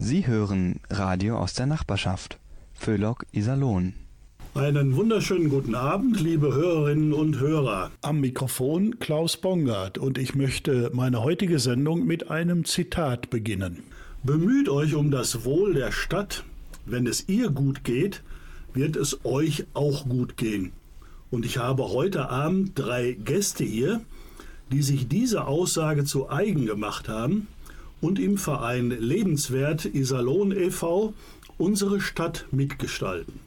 Sie hören Radio aus der Nachbarschaft. Föhlock Iserlohn. Einen wunderschönen guten Abend, liebe Hörerinnen und Hörer. Am Mikrofon Klaus Bongard und ich möchte meine heutige Sendung mit einem Zitat beginnen. Bemüht euch um das Wohl der Stadt. Wenn es ihr gut geht, wird es euch auch gut gehen. Und ich habe heute Abend drei Gäste hier, die sich diese Aussage zu eigen gemacht haben und im Verein Lebenswert Iserlohn e.V. unsere Stadt mitgestalten.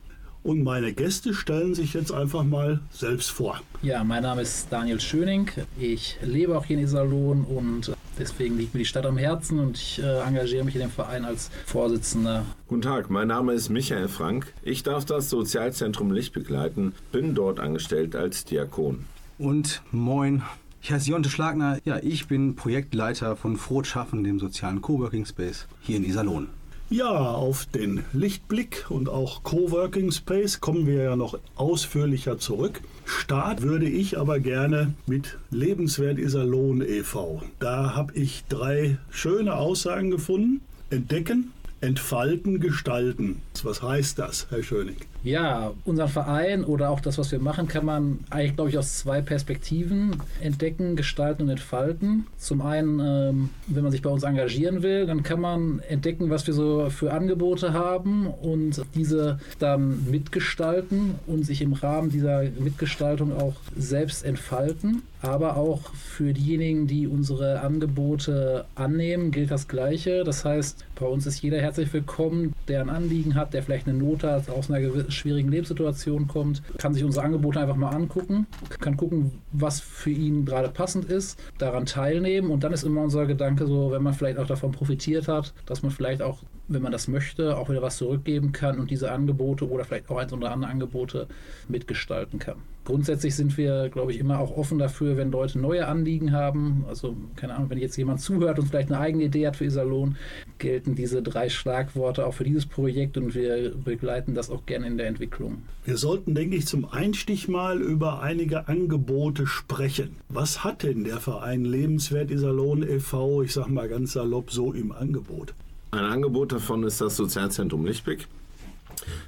Und meine Gäste stellen sich jetzt einfach mal selbst vor. Ja, mein Name ist Daniel Schöning. Ich lebe auch hier in Iserlohn und deswegen liegt mir die Stadt am Herzen und ich äh, engagiere mich in dem Verein als Vorsitzender. Guten Tag, mein Name ist Michael Frank. Ich darf das Sozialzentrum Licht begleiten, bin dort angestellt als Diakon. Und moin, ich heiße Jonte Schlagner. Ja, ich bin Projektleiter von Froht Schaffen, dem sozialen Coworking Space hier in Iserlohn. Ja, auf den Lichtblick und auch Coworking Space kommen wir ja noch ausführlicher zurück. Start würde ich aber gerne mit Lebenswert Iserlohn e.V. Da habe ich drei schöne Aussagen gefunden. Entdecken, entfalten, gestalten. Was heißt das, Herr Schöning? Ja, unseren Verein oder auch das, was wir machen, kann man eigentlich, glaube ich, aus zwei Perspektiven entdecken, gestalten und entfalten. Zum einen, ähm, wenn man sich bei uns engagieren will, dann kann man entdecken, was wir so für Angebote haben und diese dann mitgestalten und sich im Rahmen dieser Mitgestaltung auch selbst entfalten. Aber auch für diejenigen, die unsere Angebote annehmen, gilt das Gleiche. Das heißt, bei uns ist jeder herzlich willkommen, der ein Anliegen hat, der vielleicht eine Not hat, aus einer schwierigen Lebenssituation kommt, kann sich unsere Angebote einfach mal angucken, kann gucken, was für ihn gerade passend ist, daran teilnehmen. Und dann ist immer unser Gedanke so, wenn man vielleicht auch davon profitiert hat, dass man vielleicht auch, wenn man das möchte, auch wieder was zurückgeben kann und diese Angebote oder vielleicht auch eins oder andere Angebote mitgestalten kann. Grundsätzlich sind wir, glaube ich, immer auch offen dafür, wenn Leute neue Anliegen haben. Also, keine Ahnung, wenn jetzt jemand zuhört und vielleicht eine eigene Idee hat für Iserlohn, gelten diese drei Schlagworte auch für dieses Projekt und wir begleiten das auch gerne in der Entwicklung. Wir sollten, denke ich, zum Einstieg mal über einige Angebote sprechen. Was hat denn der Verein Lebenswert Iserlohn e.V., ich sag mal ganz salopp, so im Angebot? Ein Angebot davon ist das Sozialzentrum Lichtbeck.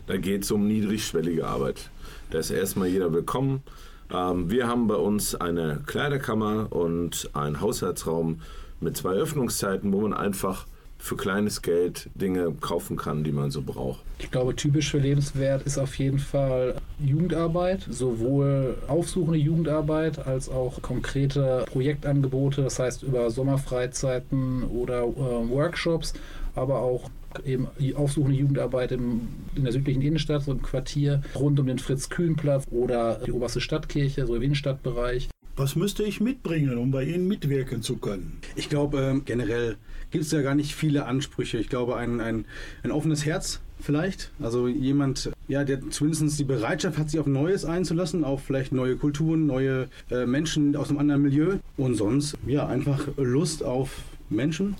Da geht es um niedrigschwellige Arbeit. Da ist erstmal jeder willkommen. Ähm, wir haben bei uns eine Kleiderkammer und einen Haushaltsraum mit zwei Öffnungszeiten, wo man einfach für kleines Geld Dinge kaufen kann, die man so braucht. Ich glaube, typisch für lebenswert ist auf jeden Fall Jugendarbeit, sowohl aufsuchende Jugendarbeit als auch konkrete Projektangebote, das heißt über Sommerfreizeiten oder äh, Workshops, aber auch eben die aufsuchende Jugendarbeit im, in der südlichen Innenstadt, so im Quartier rund um den Fritz-Kühn-Platz oder die oberste Stadtkirche, so im Innenstadtbereich. Was müsste ich mitbringen, um bei Ihnen mitwirken zu können? Ich glaube, ähm, generell gibt es ja gar nicht viele Ansprüche. Ich glaube, ein, ein, ein offenes Herz vielleicht. Also jemand, ja, der zumindest die Bereitschaft hat, sich auf Neues einzulassen, auf vielleicht neue Kulturen, neue äh, Menschen aus einem anderen Milieu. Und sonst, ja, einfach Lust auf Menschen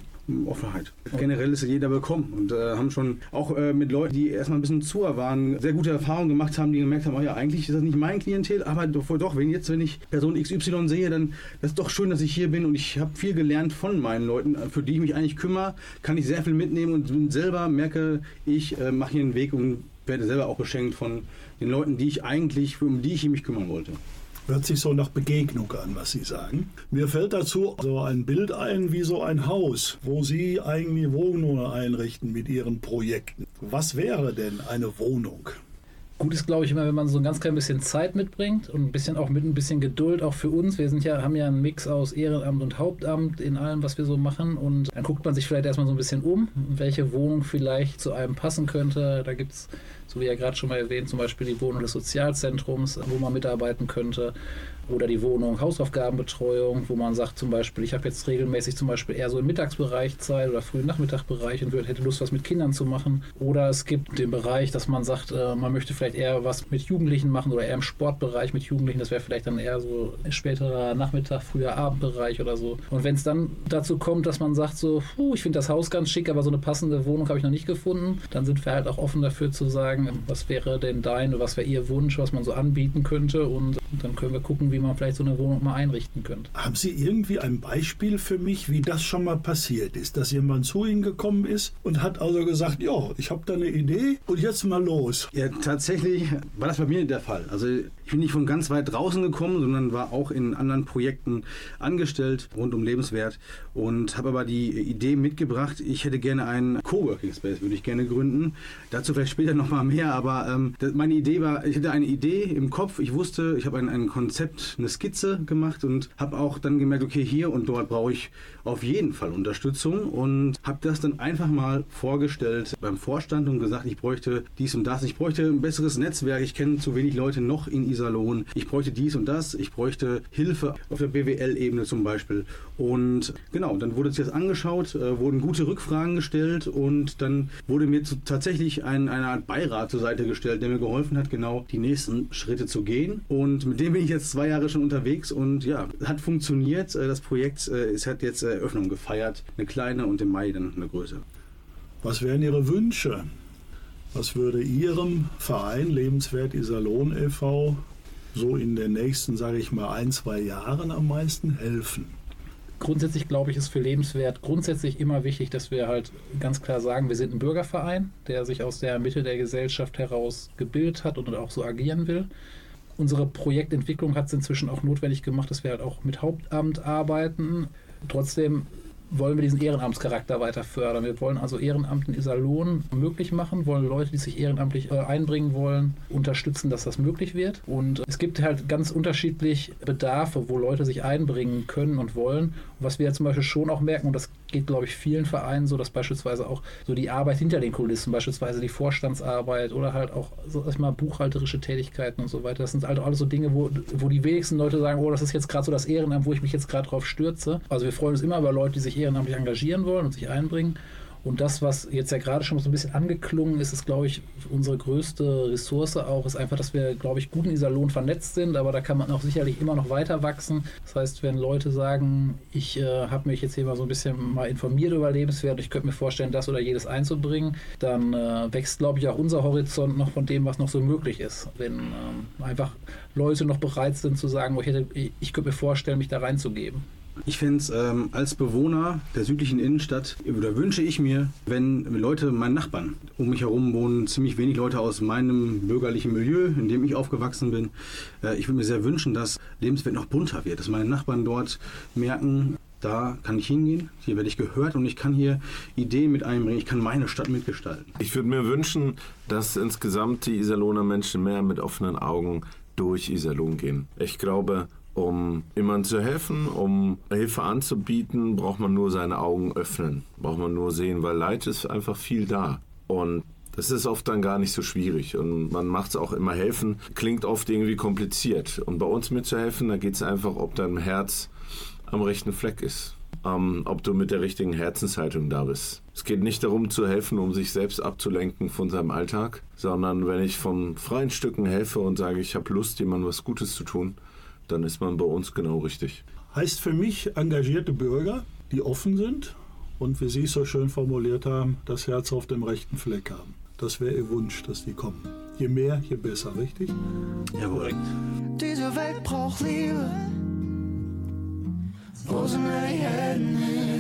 Offenheit. Generell ist jeder willkommen und äh, haben schon auch äh, mit Leuten, die erstmal ein bisschen zu waren, sehr gute Erfahrungen gemacht haben, die gemerkt haben, oh ja, eigentlich ist das nicht mein Klientel, aber doch, wenn jetzt, wenn ich Person XY sehe, dann das ist doch schön, dass ich hier bin und ich habe viel gelernt von meinen Leuten, für die ich mich eigentlich kümmere, kann ich sehr viel mitnehmen und selber merke, ich äh, mache hier einen Weg und werde selber auch beschenkt von den Leuten, die ich eigentlich, um die ich mich kümmern wollte. Hört sich so nach Begegnung an, was Sie sagen. Mir fällt dazu so ein Bild ein wie so ein Haus, wo Sie eigentlich Wohnungen einrichten mit Ihren Projekten. Was wäre denn eine Wohnung? Gut ist, glaube ich, immer, wenn man so ein ganz klein bisschen Zeit mitbringt und ein bisschen auch mit ein bisschen Geduld auch für uns. Wir sind ja, haben ja einen Mix aus Ehrenamt und Hauptamt in allem, was wir so machen. Und dann guckt man sich vielleicht erstmal so ein bisschen um, welche Wohnung vielleicht zu einem passen könnte. Da gibt es so wie ja gerade schon mal erwähnt, zum Beispiel die Wohnung des Sozialzentrums, wo man mitarbeiten könnte oder die Wohnung Hausaufgabenbetreuung, wo man sagt zum Beispiel, ich habe jetzt regelmäßig zum Beispiel eher so im Mittagsbereich Zeit oder frühen Nachmittagbereich und hätte Lust, was mit Kindern zu machen. Oder es gibt den Bereich, dass man sagt, äh, man möchte vielleicht eher was mit Jugendlichen machen oder eher im Sportbereich mit Jugendlichen. Das wäre vielleicht dann eher so späterer Nachmittag, früher Abendbereich oder so. Und wenn es dann dazu kommt, dass man sagt so, puh, ich finde das Haus ganz schick, aber so eine passende Wohnung habe ich noch nicht gefunden, dann sind wir halt auch offen dafür zu sagen, was wäre denn dein, was wäre ihr Wunsch, was man so anbieten könnte Und dann können wir gucken, wie man vielleicht so eine Wohnung mal einrichten könnte. Haben Sie irgendwie ein Beispiel für mich, wie das schon mal passiert ist, dass jemand zu Ihnen gekommen ist und hat also gesagt, ja, ich habe da eine Idee und jetzt mal los. Ja, tatsächlich war das bei mir der Fall. Also ich bin nicht von ganz weit draußen gekommen, sondern war auch in anderen Projekten angestellt rund um Lebenswert und habe aber die Idee mitgebracht, ich hätte gerne einen Coworking Space, würde ich gerne gründen. Dazu vielleicht später nochmal mehr, aber ähm, meine Idee war, ich hatte eine Idee im Kopf, ich wusste, ich habe ein, ein Konzept, eine Skizze gemacht und habe auch dann gemerkt, okay, hier und dort brauche ich auf jeden Fall Unterstützung und habe das dann einfach mal vorgestellt beim Vorstand und gesagt, ich bräuchte dies und das, ich bräuchte ein besseres Netzwerk, ich kenne zu wenig Leute noch in Iserlohn, ich bräuchte dies und das, ich bräuchte Hilfe auf der BWL-Ebene zum Beispiel und genau, dann wurde es jetzt angeschaut, äh, wurden gute Rückfragen gestellt und dann wurde mir zu, tatsächlich ein, eine Art Beirat zur Seite gestellt, der mir geholfen hat, genau die nächsten Schritte zu gehen und mit dem bin ich jetzt zwei Jahre schon unterwegs und ja, hat funktioniert, äh, das Projekt äh, es hat jetzt Eröffnung gefeiert, eine kleine und im Mai dann eine größere. Was wären Ihre Wünsche? Was würde Ihrem Verein Lebenswert Iserlohn e.V. so in den nächsten, sage ich mal, ein, zwei Jahren am meisten helfen? Grundsätzlich glaube ich, ist für Lebenswert grundsätzlich immer wichtig, dass wir halt ganz klar sagen, wir sind ein Bürgerverein, der sich aus der Mitte der Gesellschaft heraus gebildet hat und auch so agieren will. Unsere Projektentwicklung hat es inzwischen auch notwendig gemacht, dass wir halt auch mit Hauptamt arbeiten. Trotzdem wollen wir diesen Ehrenamtscharakter weiter fördern. Wir wollen also Ehrenamt in Iserlohn möglich machen, wollen Leute, die sich ehrenamtlich äh, einbringen wollen, unterstützen, dass das möglich wird. Und es gibt halt ganz unterschiedlich Bedarfe, wo Leute sich einbringen können und wollen. Was wir zum Beispiel schon auch merken, und das geht, glaube ich, vielen Vereinen so, dass beispielsweise auch so die Arbeit hinter den Kulissen, beispielsweise die Vorstandsarbeit oder halt auch, sag ich mal, buchhalterische Tätigkeiten und so weiter, das sind halt alles so Dinge, wo, wo die wenigsten Leute sagen, oh, das ist jetzt gerade so das Ehrenamt, wo ich mich jetzt gerade drauf stürze. Also wir freuen uns immer über Leute, die sich ehrenamtlich engagieren wollen und sich einbringen. Und das, was jetzt ja gerade schon so ein bisschen angeklungen ist, ist, glaube ich, unsere größte Ressource auch, ist einfach, dass wir, glaube ich, gut in Iserlohn vernetzt sind, aber da kann man auch sicherlich immer noch weiter wachsen. Das heißt, wenn Leute sagen, ich äh, habe mich jetzt hier mal so ein bisschen mal informiert über Lebenswert, ich könnte mir vorstellen, das oder jedes einzubringen, dann äh, wächst, glaube ich, auch unser Horizont noch von dem, was noch so möglich ist. Wenn ähm, einfach Leute noch bereit sind zu sagen, ich, hätte, ich könnte mir vorstellen, mich da reinzugeben. Ich finde es ähm, als Bewohner der südlichen Innenstadt, oder wünsche ich mir, wenn Leute, meine Nachbarn, um mich herum wohnen ziemlich wenig Leute aus meinem bürgerlichen Milieu, in dem ich aufgewachsen bin. Äh, ich würde mir sehr wünschen, dass Lebenswelt noch bunter wird, dass meine Nachbarn dort merken, da kann ich hingehen, hier werde ich gehört und ich kann hier Ideen mit einbringen, ich kann meine Stadt mitgestalten. Ich würde mir wünschen, dass insgesamt die Iserlohner Menschen mehr mit offenen Augen durch Iserlohn gehen. Ich glaube, um jemandem zu helfen, um Hilfe anzubieten, braucht man nur seine Augen öffnen, braucht man nur sehen, weil Leid ist einfach viel da. Und das ist oft dann gar nicht so schwierig und man macht es auch immer helfen, klingt oft irgendwie kompliziert. Und bei uns mitzuhelfen, da geht es einfach, ob dein Herz am rechten Fleck ist. Ähm, ob du mit der richtigen Herzenshaltung da bist. Es geht nicht darum zu helfen, um sich selbst abzulenken von seinem Alltag, sondern wenn ich von freien Stücken helfe und sage, ich habe Lust, jemandem was Gutes zu tun, dann ist man bei uns genau richtig. Heißt für mich engagierte Bürger, die offen sind und wie Sie es so schön formuliert haben, das Herz auf dem rechten Fleck haben. Das wäre Ihr Wunsch, dass die kommen. Je mehr, je besser, richtig? Jawohl. Diese Welt braucht Liebe. Wo sind die Helden hin?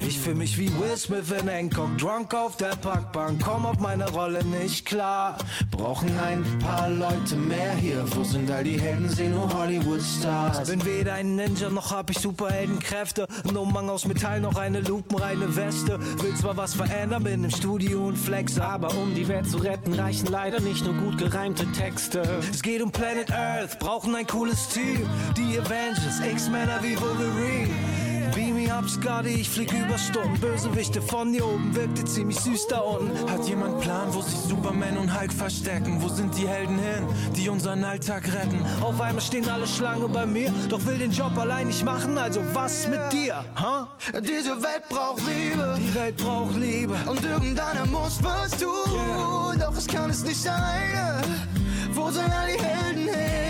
Ich fühl mich wie Will Smith in Hancock, drunk auf der Parkbank, komm auf meine Rolle nicht klar. Brauchen ein paar Leute mehr hier, wo sind all die Helden, seh nur Hollywood-Stars. Bin weder ein Ninja, noch hab ich Superheldenkräfte, ein Umhang aus Metall, noch eine lupenreine Weste. Will zwar was verändern, bin im Studio und flex, aber um die Welt zu retten, reichen leider nicht nur gut gereimte Texte. Es geht um Planet Earth, brauchen ein cooles Team, die Avengers, X-Männer wie Wolverine. Beam me up, Scotty, ich flieg über Stunden. Bösewichte von hier oben, wirkte ziemlich süß da unten. Hat jemand Plan, wo sich Superman und Hulk verstecken? Wo sind die Helden hin, die unseren Alltag retten? Auf einmal stehen alle Schlange bei mir, doch will den Job allein nicht machen, also was mit dir? Huh? Diese Welt braucht Liebe. Die Welt braucht Liebe. Und irgendeiner muss was tun. Yeah. Doch es kann es nicht alleine. Wo sind all die Helden hin?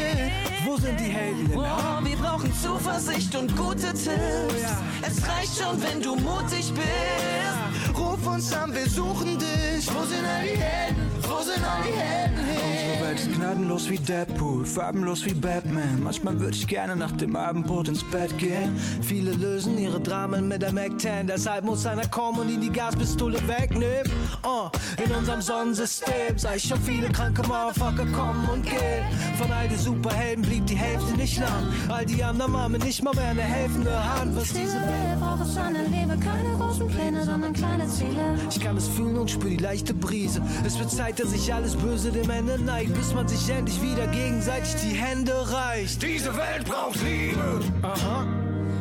Wo sind die Helden? Oh, wir brauchen Zuversicht und gute Tipps. Oh, ja. Es reicht schon, wenn du mutig bist. Ruf uns an, wir suchen dich. Wo sind all die Helden? Wo sind all die Helden hin? Unsere Welt ist gnadenlos wie Deadpool, farbenlos wie Batman. Manchmal würde ich gerne nach dem Abendbrot ins Bett gehen. Viele lösen ihre Dramen mit der Mac-10, deshalb muss einer kommen und ihnen die Gaspistole wegnehmen. Oh, in unserem Sonnensystem sah ich schon viele kranke Motherfucker kommen und gehen. Von all die Superhelden blieb die Hälfte nicht lang. All die anderen haben nicht mal mehr eine helfende Hand. Was diese Welt braucht es eine Liebe, keine großen Pläne, sondern kleine Ziele. Ich kann es fühlen und spür die leichte Brise. Es wird Zeit, dass sich alles Böse dem Ende neigt, bis man sich endlich wieder gegenseitig die Hände reicht. Diese Welt braucht Liebe. Aha.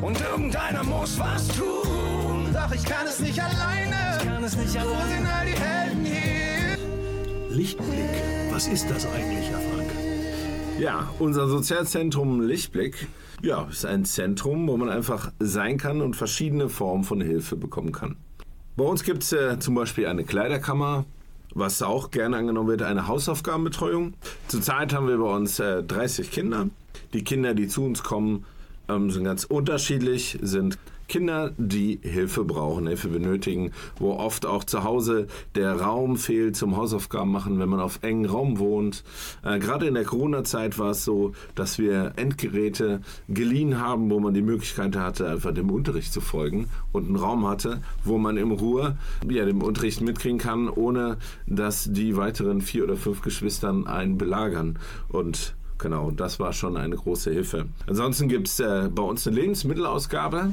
Und irgendeiner muss was tun. Doch ich kann es nicht alleine. Ich kann es nicht Wo alleine. sind all die Helden hier? Lichtblick, was ist das eigentlich, Herr? Ja, unser Sozialzentrum Lichtblick ja, ist ein Zentrum, wo man einfach sein kann und verschiedene Formen von Hilfe bekommen kann. Bei uns gibt es äh, zum Beispiel eine Kleiderkammer, was auch gerne angenommen wird, eine Hausaufgabenbetreuung. Zurzeit haben wir bei uns äh, 30 Kinder. Die Kinder, die zu uns kommen, ähm, sind ganz unterschiedlich, sind Kinder, die Hilfe brauchen, Hilfe benötigen, wo oft auch zu Hause der Raum fehlt zum Hausaufgaben machen, wenn man auf engen Raum wohnt. Äh, Gerade in der Corona-Zeit war es so, dass wir Endgeräte geliehen haben, wo man die Möglichkeit hatte, einfach dem Unterricht zu folgen und einen Raum hatte, wo man in Ruhe ja, dem Unterricht mitkriegen kann, ohne dass die weiteren vier oder fünf Geschwistern einen belagern. Und Genau, das war schon eine große Hilfe. Ansonsten gibt es äh, bei uns eine Lebensmittelausgabe.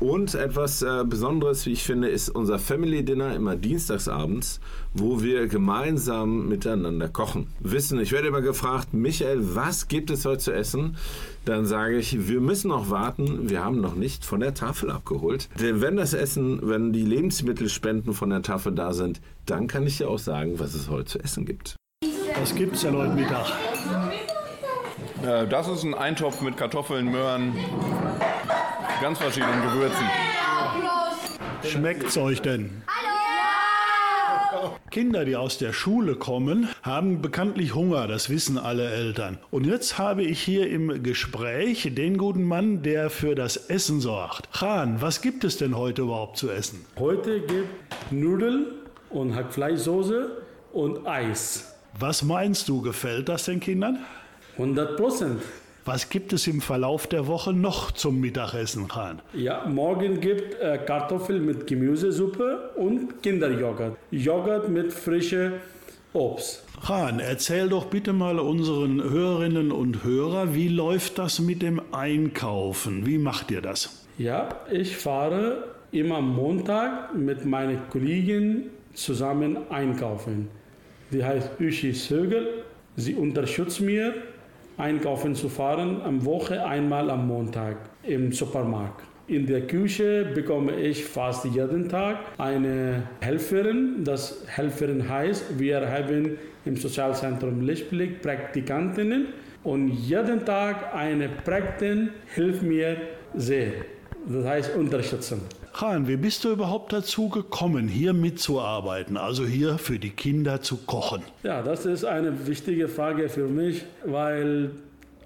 Und etwas äh, Besonderes, wie ich finde, ist unser Family Dinner immer dienstagsabends, wo wir gemeinsam miteinander kochen. Wissen, ich werde immer gefragt, Michael, was gibt es heute zu essen? Dann sage ich, wir müssen noch warten, wir haben noch nicht von der Tafel abgeholt. Denn wenn das Essen, wenn die Lebensmittelspenden von der Tafel da sind, dann kann ich dir auch sagen, was es heute zu essen gibt. Was gibt's denn heute Mittag? Äh, Das ist ein Eintopf mit Kartoffeln, Möhren, ganz verschiedenen Gewürzen. Schmeckt's euch denn? Kinder, die aus der Schule kommen, haben bekanntlich Hunger, das wissen alle Eltern. Und jetzt habe ich hier im Gespräch den guten Mann, der für das Essen sorgt. Khan, was gibt es denn heute überhaupt zu essen? Heute gibt Nudeln und Hackfleischsoße und Eis. Was meinst du, gefällt das den Kindern? 100 Prozent. Was gibt es im Verlauf der Woche noch zum Mittagessen, Khan? Ja, morgen gibt äh, Kartoffel mit Gemüsesuppe und Kinderjoghurt. Joghurt mit frischem Obst. Khan, erzähl doch bitte mal unseren Hörerinnen und Hörern, wie läuft das mit dem Einkaufen? Wie macht ihr das? Ja, ich fahre immer Montag mit meinen Kollegen zusammen einkaufen. Die heißt Uschi Sögel. Sie unterstützt mir, einkaufen zu fahren, am Woche einmal am Montag im Supermarkt. In der Küche bekomme ich fast jeden Tag eine Helferin. Das Helferin heißt, wir haben im Sozialzentrum Lichtblick Praktikantinnen und jeden Tag eine Praktin hilft mir sehr. Das heißt unterstützen. Khan, wie bist du überhaupt dazu gekommen, hier mitzuarbeiten, also hier für die Kinder zu kochen? Ja, das ist eine wichtige Frage für mich, weil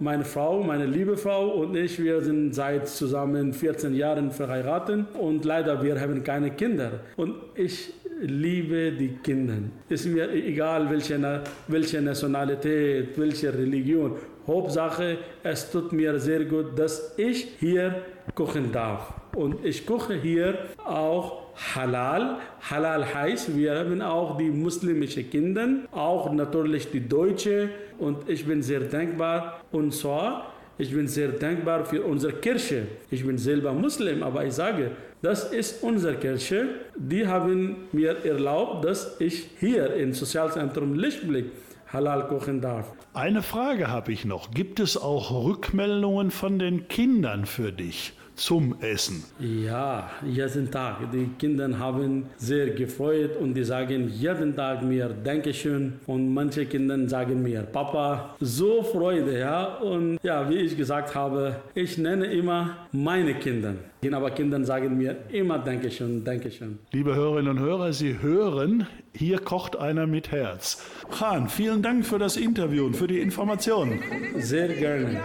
meine Frau, meine liebe Frau und ich, wir sind seit zusammen 14 Jahren verheiratet und leider wir haben keine Kinder. Und ich liebe die Kinder. Ist mir egal, welche, welche Nationalität, welche Religion. Hauptsache, es tut mir sehr gut, dass ich hier kochen darf. Und ich koche hier auch Halal. Halal heißt, wir haben auch die muslimischen Kinder, auch natürlich die Deutsche. Und ich bin sehr dankbar. Und zwar, ich bin sehr dankbar für unsere Kirche. Ich bin selber Muslim, aber ich sage, das ist unsere Kirche. Die haben mir erlaubt, dass ich hier im Sozialzentrum Lichtblick Halal kochen darf. Eine Frage habe ich noch. Gibt es auch Rückmeldungen von den Kindern für dich zum Essen? Ja, jeden Tag. Die Kinder haben sehr gefreut und die sagen jeden Tag mir Dankeschön. Und manche Kinder sagen mir Papa, so Freude, ja. Und ja, wie ich gesagt habe, ich nenne immer meine Kinder. Aber Kinder sagen mir immer Dankeschön, Dankeschön. Liebe Hörerinnen und Hörer, Sie hören, hier kocht einer mit Herz. Khan, vielen Dank für das Interview und für die Informationen. Sehr gerne.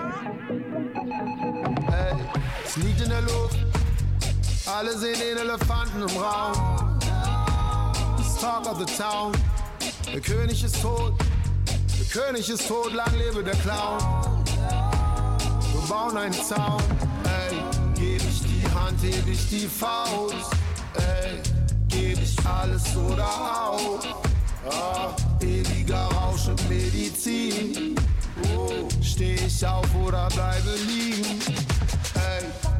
Es liegt in der Luft. Alle sehen den Elefanten im Raum. It's talk of the town. Der König ist tot, der König ist tot, lang lebe der Clown. Wir bauen einen Zaun, ey, geb ich die Hand, heb ich die Faust, ey, geb ich alles oder auch. Ah, ewiger Rausch und Medizin. Oh, steh ich auf oder bleibe liegen?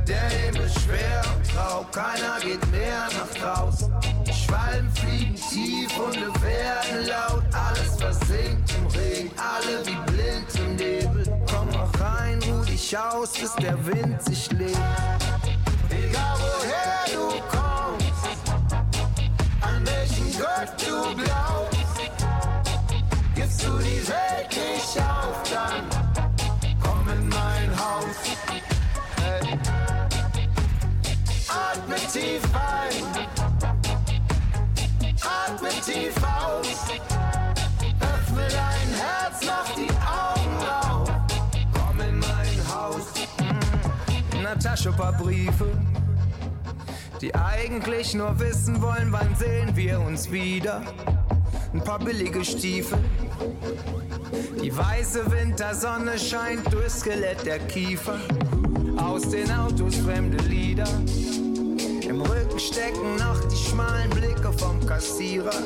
Der Himmel schwer und grau, keiner geht mehr nach draußen. Schwalben fliegen tief und werden laut. Alles versinkt im Regen, alle wie blind im Nebel. Komm mal rein, ruh dich aus, bis der Wind sich legt. egal woher du kommst, an welchen Gott du glaubst, gibst du die Welt nicht auf, dann komm in mein Haus. Atme tief ein, atme tief aus, öffne dein Herz, mach die Augen auf, komm in mein Haus. Ein paar Briefe, die eigentlich nur wissen wollen, wann sehen wir uns wieder. Ein paar billige Stiefel. Die weiße Wintersonne scheint durchs Skelett der Kiefer. Aus den Autos fremde Lieder. Im Rücken stecken noch die schmalen Blicke vom Kassierer.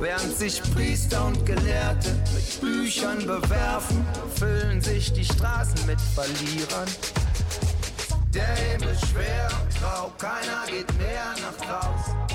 Während sich Priester und Gelehrte mit Büchern bewerfen, füllen sich die Straßen mit Verlierern. Der Himmel schwer und grau, keiner geht mehr nach draußen.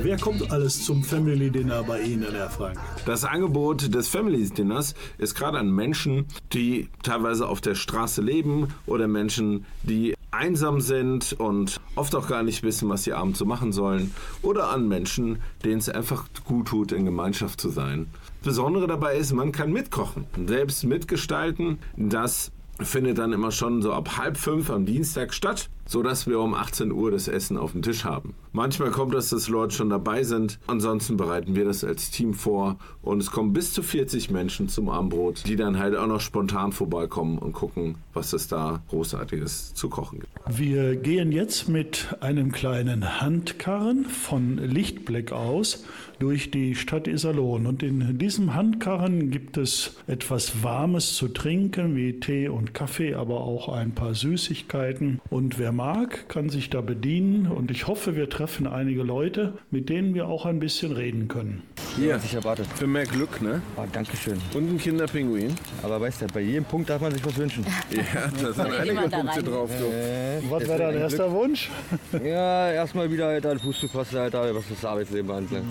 Wer kommt alles zum Family Dinner bei Ihnen, Herr Frank? Das Angebot des Family Dinners ist gerade an Menschen, die teilweise auf der Straße leben oder Menschen, die einsam sind und oft auch gar nicht wissen, was sie abends so machen sollen oder an Menschen, denen es einfach gut tut, in Gemeinschaft zu sein. Das Besondere dabei ist, man kann mitkochen, selbst mitgestalten. Das findet dann immer schon so ab halb fünf am Dienstag statt, sodass wir um 18 Uhr das Essen auf dem Tisch haben. Manchmal kommt es, dass Leute schon dabei sind. Ansonsten bereiten wir das als Team vor und es kommen bis zu 40 Menschen zum Abendbrot, die dann halt auch noch spontan vorbeikommen und gucken, was es da Großartiges zu kochen gibt. Wir gehen jetzt mit einem kleinen Handkarren von Lichtblick aus durch die Stadt Iserlohn. Und in diesem Handkarren gibt es etwas Warmes zu trinken, wie Tee und Kaffee, aber auch ein paar Süßigkeiten. Und wer mag, kann sich da bedienen. Und ich hoffe, wir treffen einige Leute, mit denen wir auch ein bisschen reden können. Hier, was ich erwartet. für mehr Glück, ne? Ah, Dankeschön. Und ein Kinderpinguin. Aber weißt du, bei jedem Punkt darf man sich was wünschen. Ja, da sind einige Punkte drauf. Du. Äh, Was wäre dein erster Wunsch? Ja, erstmal wieder halt an Fuß zu fassen, halt, was das Arbeitsleben anbelangt.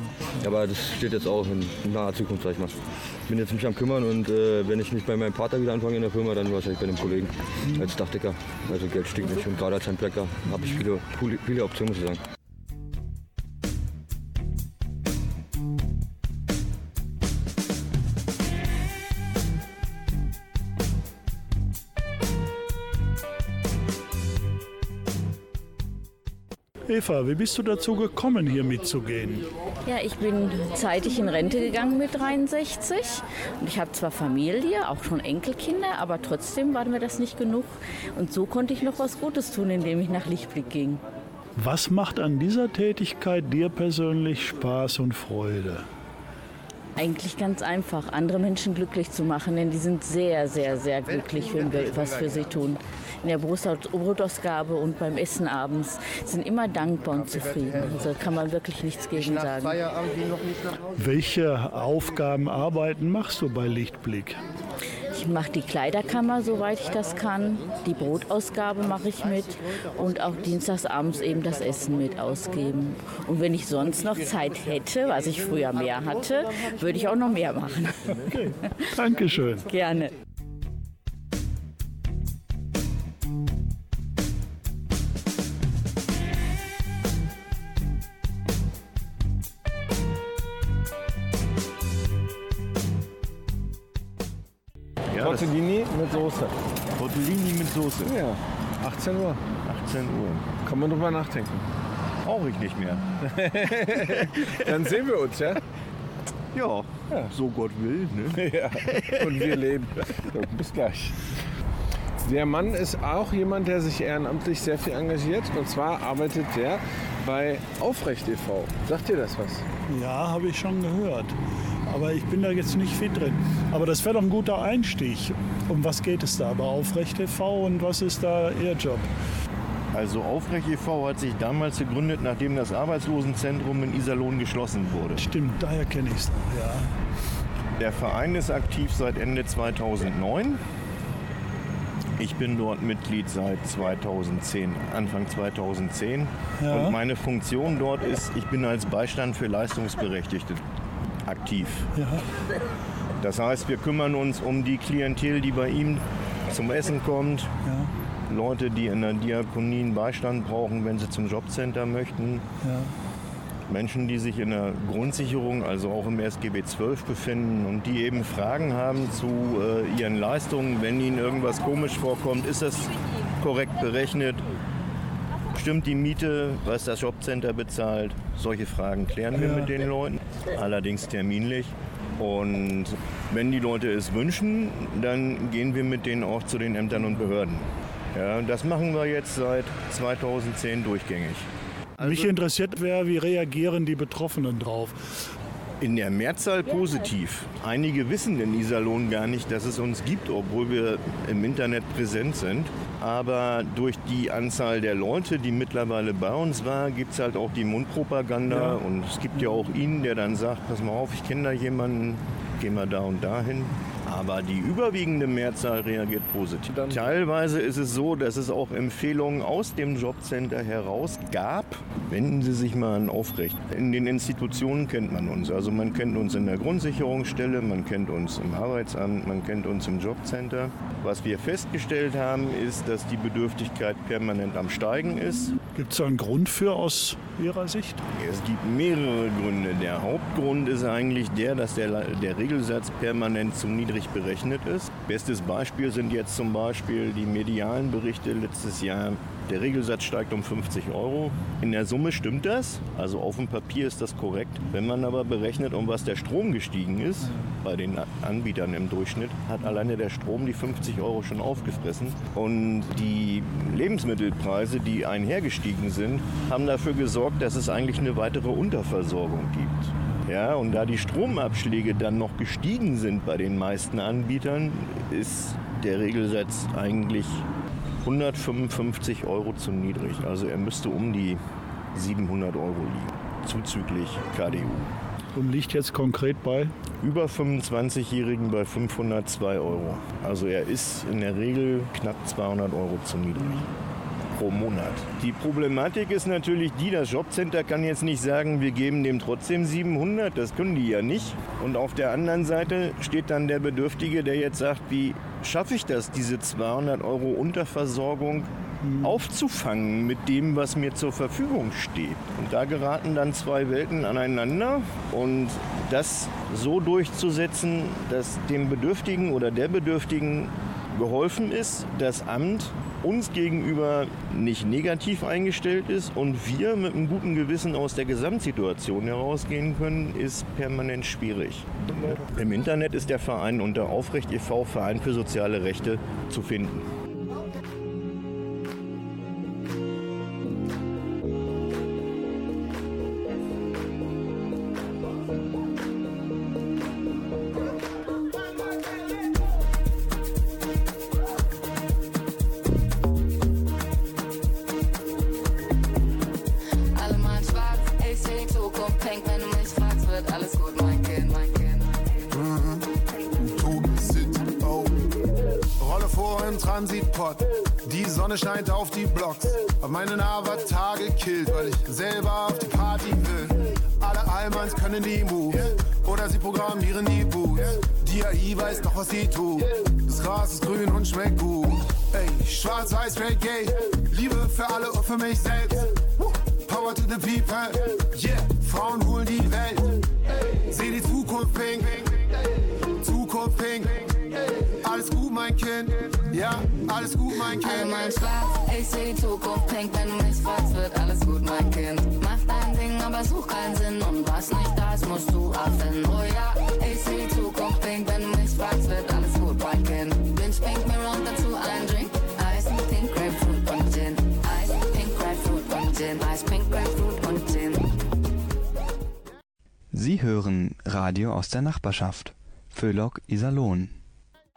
Aber das steht jetzt auch in naher Zukunft, sag ich mal. Ich bin jetzt mich am kümmern und äh, wenn ich nicht bei meinem Vater wieder anfange in der Firma, dann wahrscheinlich bei einem Kollegen als Dachdecker. Also Geld stinkt nicht und gerade als Handwerker habe ich viele, viele, Optionen, muss Eva, wie bist du dazu gekommen, hier mitzugehen? Ja, ich bin zeitig in Rente gegangen mit 63 und ich habe zwar Familie, auch schon Enkelkinder, aber trotzdem war mir das nicht genug und so konnte ich noch was Gutes tun, indem ich nach Lichtblick ging. Was macht an dieser Tätigkeit dir persönlich Spaß und Freude? Eigentlich ganz einfach, andere Menschen glücklich zu machen, denn die sind sehr, sehr, sehr glücklich, wenn wir was für sie tun. In der Brot- Brotausgabe und beim Essen abends sind immer dankbar und zufrieden. Also kann man wirklich nichts gegen sagen. Welche Aufgaben, Arbeiten machst du bei Lichtblick? Ich mache die Kleiderkammer, soweit ich das kann. Die Brotausgabe mache ich mit und auch dienstagsabends eben das Essen mit ausgeben. Und wenn ich sonst noch Zeit hätte, was ich früher mehr hatte, würde ich auch noch mehr machen. Okay. Dankeschön. Gerne. Soße. Ja, 18 Uhr. 18 Uhr. Kann man drüber nachdenken. Brauche ich nicht mehr. Dann sehen wir uns, ja? Ja, so Gott will. Ne? Ja, und wir leben. So, bis gleich. Der Mann ist auch jemand, der sich ehrenamtlich sehr viel engagiert. Und zwar arbeitet der bei Aufrecht e.V. Sagt dir das was? Ja, habe ich schon gehört. Aber ich bin da jetzt nicht fit drin. Aber das wäre doch ein guter Einstieg. Um was geht es da bei Aufrecht e.V. und was ist da Ihr Job? Also Aufrecht e.V. hat sich damals gegründet, nachdem das Arbeitslosenzentrum in Iserlohn geschlossen wurde. Stimmt, daher kenne ich es noch, ja. Der Verein ist aktiv seit Ende 2009. Ich bin dort Mitglied seit 2010, Anfang 2010. Ja. Und meine Funktion dort ist, ich bin als Beistand für Leistungsberechtigte aktiv. Ja. Das heißt, wir kümmern uns um die Klientel, die bei ihm zum Essen kommt. Leute, die in der Diakonie einen Beistand brauchen, wenn sie zum Jobcenter möchten. Ja. Menschen, die sich in der Grundsicherung, also auch im SGB 12 befinden und die eben Fragen haben zu äh, ihren Leistungen, wenn ihnen irgendwas komisch vorkommt, ist das korrekt berechnet? Stimmt die Miete, was das Jobcenter bezahlt? Solche Fragen klären wir Ja. mit den Leuten, allerdings terminlich. Und wenn die Leute es wünschen, dann gehen wir mit denen auch zu den Ämtern und Behörden. Ja, das machen wir jetzt seit 2010 durchgängig. Mich interessiert, wer, wie reagieren die Betroffenen drauf? In der Mehrzahl positiv. Einige wissen in Iserlohn gar nicht, dass es uns gibt, obwohl wir im Internet präsent sind. Aber durch die Anzahl der Leute, die mittlerweile bei uns war, gibt es halt auch die Mundpropaganda. Ja. Und es gibt ja auch ihn, der dann sagt, pass mal auf, ich kenne da jemanden, gehen wir da und dahin. Aber die überwiegende Mehrzahl reagiert positiv. Teilweise ist es so, dass es auch Empfehlungen aus dem Jobcenter heraus gab. Wenden Sie sich mal an Aufrecht. In den Institutionen kennt man uns. Also man kennt uns in der Grundsicherungsstelle, man kennt uns im Arbeitsamt, man kennt uns im Jobcenter. Was wir festgestellt haben, ist, dass die Bedürftigkeit permanent am Steigen ist. Gibt es da einen Grund für aus Ihrer Sicht? Es gibt mehrere Gründe. Der Hauptgrund ist eigentlich der, dass der, der Regelsatz permanent zu niedrig berechnet ist. Bestes Beispiel sind jetzt zum Beispiel die medialen Berichte letztes Jahr. Der Regelsatz steigt um 50 Euro. In der Summe stimmt das, also auf dem Papier ist das korrekt. Wenn man aber berechnet, um was der Strom gestiegen ist, bei den Anbietern im Durchschnitt, hat alleine der Strom die 50 Euro schon aufgefressen. Und die Lebensmittelpreise, die einhergestiegen sind, haben dafür gesorgt, dass es eigentlich eine weitere Unterversorgung gibt. Ja, und da die Stromabschläge dann noch gestiegen sind bei den meisten Anbietern, ist der Regelsatz eigentlich 155 Euro zu niedrig. Also er müsste um die 700 Euro liegen, zuzüglich KDU. Und liegt jetzt konkret bei? Über 25-Jährigen bei 502 Euro. Also er ist in der Regel knapp 200 Euro zu niedrig pro Monat. Die Problematik ist natürlich die, das Jobcenter kann jetzt nicht sagen, wir geben dem trotzdem 700, das können die ja nicht. Und auf der anderen Seite steht dann der Bedürftige, der jetzt sagt, wie schaffe ich das, diese 200 Euro Unterversorgung aufzufangen mit dem, was mir zur Verfügung steht. Und da geraten dann zwei Welten aneinander und das so durchzusetzen, dass dem Bedürftigen oder der Bedürftigen geholfen ist, das Amt uns gegenüber nicht negativ eingestellt ist und wir mit einem guten Gewissen aus der Gesamtsituation herausgehen können, ist permanent schwierig. Im Internet ist der Verein unter Aufrecht e.V. Verein für soziale Rechte zu finden. Ja, alles gut, mein Kind. Alle mein Schlaf, ich seh die Zukunft pink, wenn du mich fragst, wird alles gut, mein Kind. Mach dein Ding, aber such keinen Sinn und was nicht da ist, musst du erfinden. Oh ja, ich seh die Zukunft pink, wenn du mich fragst, wird alles gut, mein Kind. Bin pink, mir und dazu ein Drink, Eis, Pink, Grapefruit und Gin. Eis, Pink, Grapefruit und Gin. Eis, Pink, Grapefruit und Gin. Sie hören Radio aus der Nachbarschaft. Föhlock Iserlohn.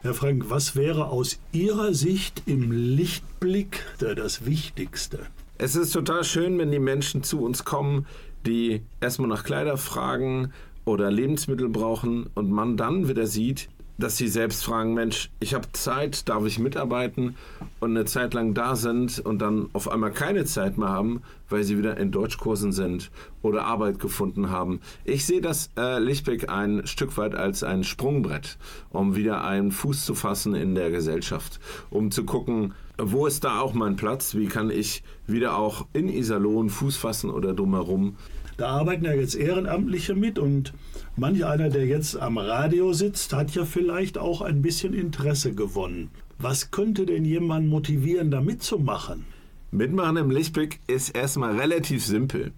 Herr Frank, was wäre aus Ihrer Sicht im Lichtblick das Wichtigste? Es ist total schön, wenn die Menschen zu uns kommen, die erstmal nach Kleider fragen oder Lebensmittel brauchen und man dann wieder sieht, dass sie selbst fragen, Mensch, ich habe Zeit, darf ich mitarbeiten und eine Zeit lang da sind und dann auf einmal keine Zeit mehr haben, weil sie wieder in Deutschkursen sind oder Arbeit gefunden haben. Ich sehe das äh, Lichtblick ein Stück weit als ein Sprungbrett, um wieder einen Fuß zu fassen in der Gesellschaft, um zu gucken, wo ist da auch mein Platz, wie kann ich wieder auch in Iserlohn Fuß fassen oder drumherum. Da arbeiten ja jetzt Ehrenamtliche mit und manch einer, der jetzt am Radio sitzt, hat ja vielleicht auch ein bisschen Interesse gewonnen. Was könnte denn jemand motivieren, da mitzumachen? Mitmachen im Lichtblick ist erstmal relativ simpel.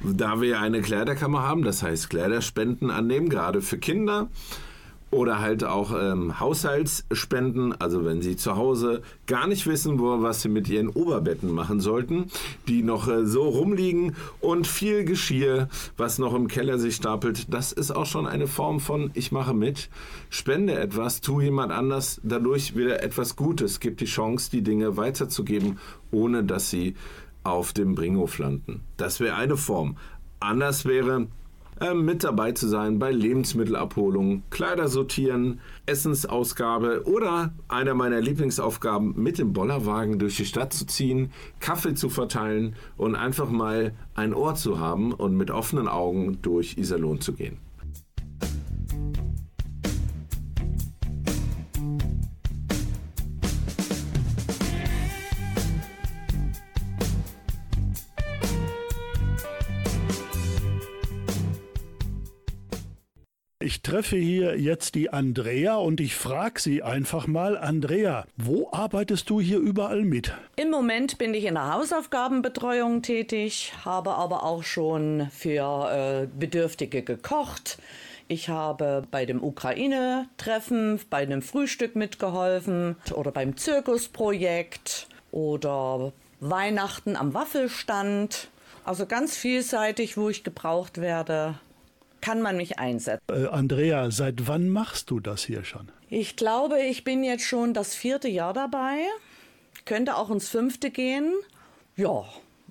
Da wir eine Kleiderkammer haben, das heißt Kleiderspenden annehmen, gerade für Kinder oder halt auch ähm, Haushaltsspenden, also wenn Sie zu Hause gar nicht wissen, wo, was Sie mit Ihren Oberbetten machen sollten, die noch äh, so rumliegen und viel Geschirr, was noch im Keller sich stapelt, das ist auch schon eine Form von ich mache mit, spende etwas, tu jemand anders dadurch wieder etwas Gutes, gibt die Chance, die Dinge weiterzugeben, ohne dass sie auf dem Bringhof landen. Das wäre eine Form. Anders wäre, äh, mit dabei zu sein bei Lebensmittelabholung, Kleider sortieren, Essensausgabe oder einer meiner Lieblingsaufgaben, mit dem Bollerwagen durch die Stadt zu ziehen, Kaffee zu verteilen und einfach mal ein Ohr zu haben und mit offenen Augen durch Iserlohn zu gehen. Ich treffe hier jetzt die Andrea und ich frage sie einfach mal, Andrea, wo arbeitest du hier überall mit? Im Moment bin ich in der Hausaufgabenbetreuung tätig, habe aber auch schon für äh, Bedürftige gekocht. Ich habe bei dem Ukraine-Treffen, bei dem Frühstück mitgeholfen oder beim Zirkusprojekt oder Weihnachten am Waffelstand. Also ganz vielseitig, wo ich gebraucht werde kann man mich einsetzen. Äh, Andrea, seit wann machst du das hier schon? Ich glaube, ich bin jetzt schon das vierte Jahr dabei. Könnte auch ins fünfte gehen. Ja,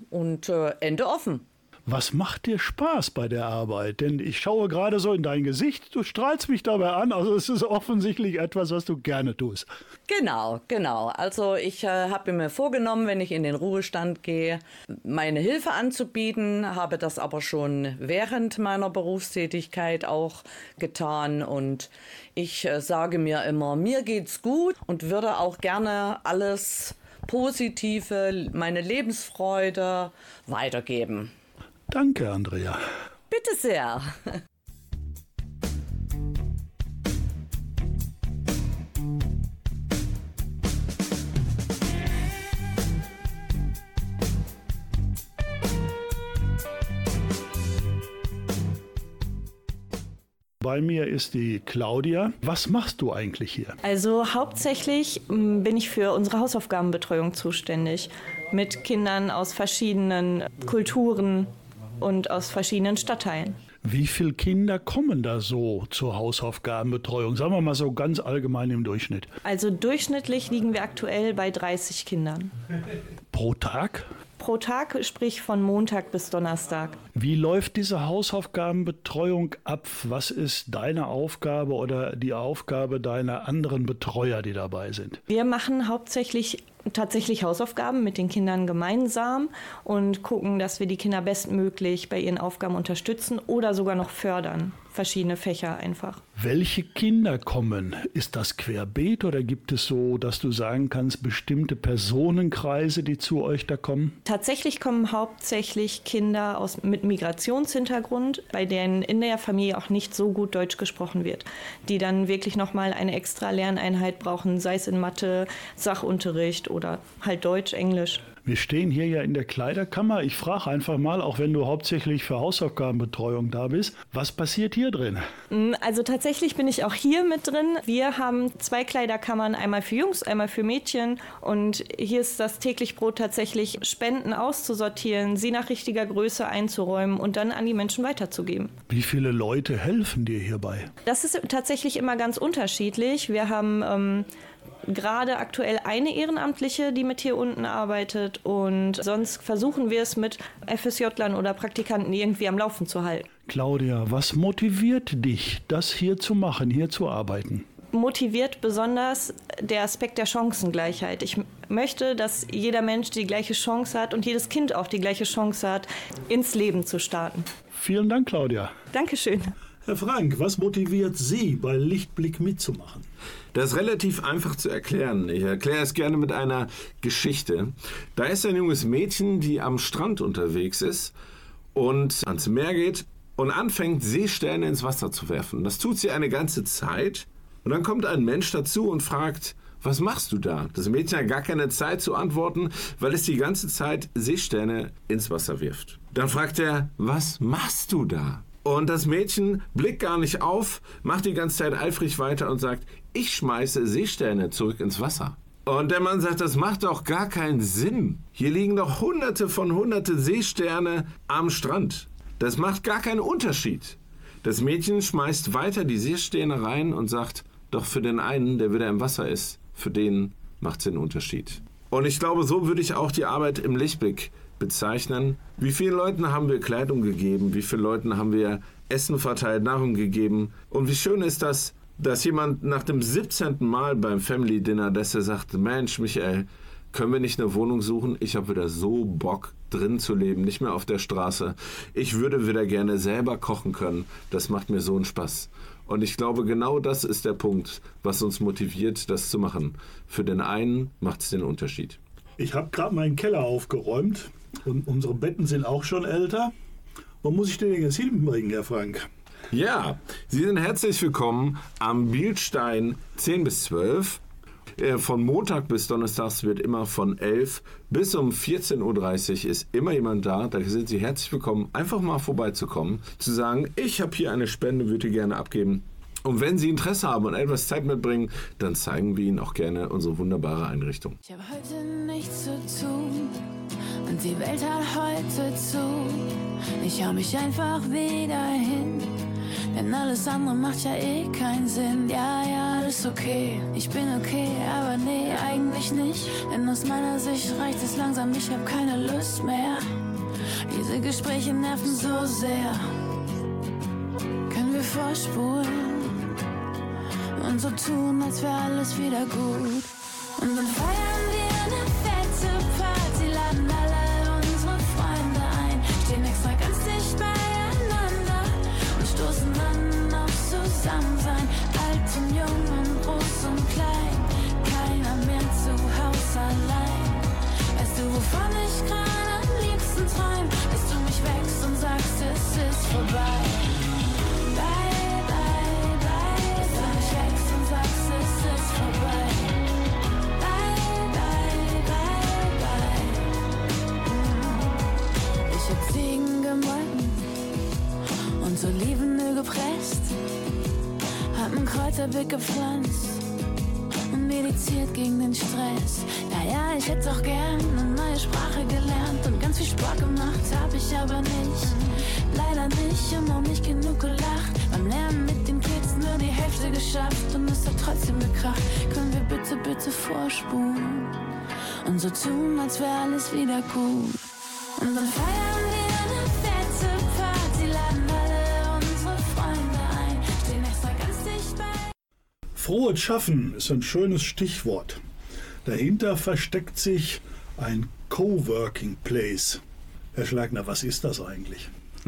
und äh, Ende offen. Was macht dir Spaß bei der Arbeit? Denn ich schaue gerade so in dein Gesicht, du strahlst mich dabei an, also es ist offensichtlich etwas, was du gerne tust. Genau, genau. Also ich äh, habe mir vorgenommen, wenn ich in den Ruhestand gehe, meine Hilfe anzubieten, habe das aber schon während meiner Berufstätigkeit auch getan und ich äh, sage mir immer, mir geht's gut und würde auch gerne alles Positive, meine Lebensfreude weitergeben. Danke, Andrea. Bitte sehr. Bei mir ist die Claudia. Was machst du eigentlich hier? Also hauptsächlich bin ich für unsere Hausaufgabenbetreuung zuständig. Mit Kindern aus verschiedenen Kulturen und aus verschiedenen Stadtteilen. Wie viele Kinder kommen da so zur Hausaufgabenbetreuung? Sagen wir mal so ganz allgemein im Durchschnitt. Also durchschnittlich liegen wir aktuell bei 30 Kindern. Pro Tag? Pro Tag, sprich von Montag bis Donnerstag. Wie läuft diese Hausaufgabenbetreuung ab? Was ist deine Aufgabe oder die Aufgabe deiner anderen Betreuer, die dabei sind? Wir machen hauptsächlich tatsächlich Hausaufgaben mit den Kindern gemeinsam und gucken, dass wir die Kinder bestmöglich bei ihren Aufgaben unterstützen oder sogar noch fördern. Verschiedene Fächer einfach. Welche Kinder kommen? Ist das querbeet oder gibt es so, dass du sagen kannst, bestimmte Personenkreise, die zu euch da kommen? Tatsächlich kommen hauptsächlich Kinder aus, mit Migrationshintergrund, bei denen in der Familie auch nicht so gut Deutsch gesprochen wird, die dann wirklich nochmal eine extra Lerneinheit brauchen, sei es in Mathe, Sachunterricht oder halt Deutsch, Englisch. Wir stehen hier ja in der Kleiderkammer. Ich frage einfach mal, auch wenn du hauptsächlich für Hausaufgabenbetreuung da bist, was passiert hier drin? Mm, Also tatsächlich bin ich auch hier mit drin. Wir haben zwei Kleiderkammern, einmal für Jungs, einmal für Mädchen. Und hier ist das täglich Brot tatsächlich, Spenden auszusortieren, sie nach richtiger Größe einzuräumen und dann an die Menschen weiterzugeben. Wie viele Leute helfen dir hierbei? Das ist tatsächlich immer ganz unterschiedlich. Wir haben ähm, gerade aktuell eine Ehrenamtliche, die mit hier unten arbeitet und sonst versuchen wir es mit FSJ-Lern oder Praktikanten irgendwie am Laufen zu halten. Claudia, was motiviert dich, das hier zu machen, hier zu arbeiten? motiviert besonders der Aspekt der Chancengleichheit. Ich möchte, dass jeder Mensch die gleiche Chance hat und jedes Kind auch die gleiche Chance hat, ins Leben zu starten. Vielen Dank, Claudia. Dankeschön. Herr Frank, was motiviert Sie, bei Lichtblick mitzumachen? Das ist relativ einfach zu erklären. Ich erkläre es gerne mit einer Geschichte. Da ist ein junges Mädchen, die am Strand unterwegs ist und ans Meer geht und anfängt, Seesterne ins Wasser zu werfen. Das tut sie eine ganze Zeit. Und dann kommt ein Mensch dazu und fragt, was machst du da? Das Mädchen hat gar keine Zeit zu antworten, weil es die ganze Zeit Seesterne ins Wasser wirft. Dann fragt er, was machst du da? Und das Mädchen blickt gar nicht auf, macht die ganze Zeit eifrig weiter und sagt, ich schmeiße Seesterne zurück ins Wasser. Und der Mann sagt, das macht doch gar keinen Sinn. Hier liegen doch hunderte von hunderte Seesterne am Strand. Das macht gar keinen Unterschied. Das Mädchen schmeißt weiter die Seesterne rein und sagt, doch für den einen, der wieder im Wasser ist, für den macht es den Unterschied. Und ich glaube, so würde ich auch die Arbeit im Lichtblick bezeichnen. Wie vielen Leuten haben wir Kleidung gegeben? Wie vielen Leuten haben wir Essen verteilt, Nahrung gegeben? Und wie schön ist das, dass jemand nach dem 17. Mal beim Family Dinner, dass er sagt, Mensch, Michael, können wir nicht eine Wohnung suchen? Ich habe wieder so Bock, drin zu leben, nicht mehr auf der Straße. Ich würde wieder gerne selber kochen können. Das macht mir so einen Spaß. Und ich glaube, genau das ist der Punkt, was uns motiviert, das zu machen. Für den einen macht es den Unterschied. Ich habe gerade meinen Keller aufgeräumt und unsere Betten sind auch schon älter. Wo muss ich denn jetzt hinbringen, Herr Frank? Ja, Sie sind herzlich willkommen am Bielstein 10 bis 12. Äh, Von Montag bis Donnerstags wird immer von 11 bis um 14.30 Uhr ist immer jemand da. Da sind Sie herzlich willkommen, einfach mal vorbeizukommen, zu sagen, ich habe hier eine Spende, würde gerne abgeben. Und wenn Sie Interesse haben und etwas Zeit mitbringen, dann zeigen wir Ihnen auch gerne unsere wunderbare Einrichtung. Ich habe heute nichts zu tun und die Welt hat heute zu. Ich hau mich einfach wieder hin, denn alles andere macht ja eh keinen Sinn. Ja, ja, alles okay, ich bin okay, aber nee, eigentlich nicht. Denn aus meiner Sicht reicht es langsam, ich hab keine Lust mehr. Diese Gespräche nerven so sehr. Können wir vorspulen und so tun, als wäre alles wieder gut. Und dann feiern wir eine fette Party, laden alle unsere Freunde ein, stehen extra ganz dicht beieinander und stoßen dann auf Zusammensein. Alt und jung und groß und klein, keiner mehr zu Haus allein. Weißt du, wovon ich gerade am liebsten träum? Dass du mich wächst und sagst, es ist vorbei. Gepresst. Hab ein Kräuterbeet gepflanzt und meditiert gegen den Stress. Ja, ja, ich hätte auch gern eine neue Sprache gelernt und ganz viel Sport gemacht, hab ich aber nicht. Leider nicht und auch nicht genug gelacht. Beim Lernen mit den Kids nur die Hälfte geschafft und es hat trotzdem gekracht. Können wir bitte, bitte vorspulen und so tun, als wäre alles wieder gut. Und dann feiern Frohes Schaffen ist ein schönes Stichwort. Dahinter versteckt sich ein Coworking Place. Herr Schlagner, was ist das eigentlich?